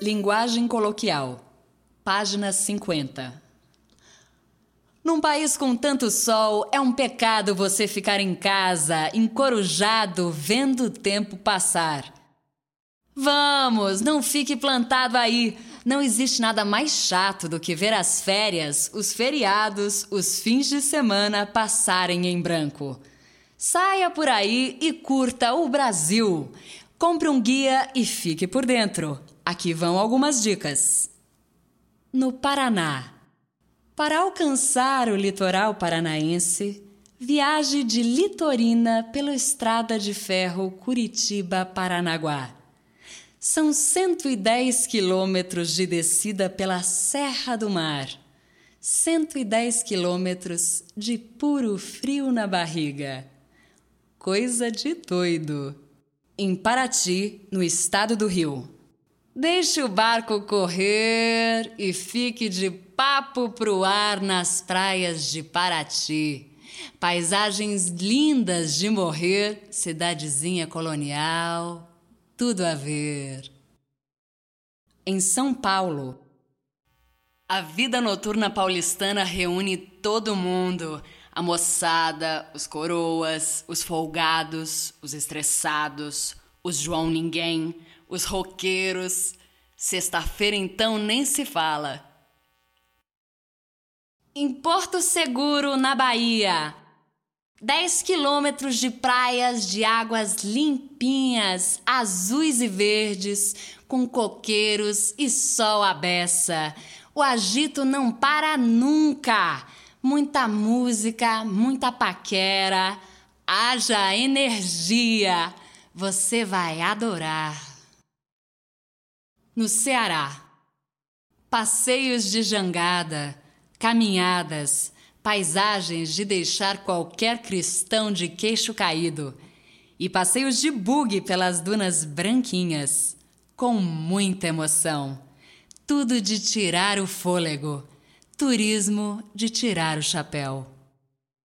Linguagem coloquial. Página 50. Num país com tanto sol, é um pecado você ficar em casa, encorujado, vendo o tempo passar. Vamos, não fique plantado aí. Não existe nada mais chato do que ver as férias, os feriados, os fins de semana passarem em branco. Saia por aí e curta o Brasil. Compre um guia e fique por dentro. Aqui vão algumas dicas. No Paraná. Para alcançar o litoral paranaense, viaje de Litorina pela estrada de ferro Curitiba-Paranaguá. São 110 quilômetros de descida pela Serra do Mar. 110 quilômetros de puro frio na barriga. Coisa de doido. Em Paraty, no estado do Rio. Deixe o barco correr e fique de papo pro ar nas praias de Paraty. Paisagens lindas de morrer, cidadezinha colonial, tudo a ver. Em São Paulo, a vida noturna paulistana reúne todo mundo. A moçada, os coroas, os folgados, os estressados, os João Ninguém, os roqueiros. Sexta-feira, então, nem se fala. Em Porto Seguro, na Bahia. 10 quilômetros de praias de águas limpinhas, azuis e verdes, com coqueiros e sol à beça. O agito não para nunca. Muita música, muita paquera, haja energia. Você vai adorar no Ceará. Passeios de jangada, caminhadas, paisagens de deixar qualquer cristão de queixo caído e passeios de bug pelas dunas branquinhas, com muita emoção. Tudo de tirar o fôlego, turismo de tirar o chapéu.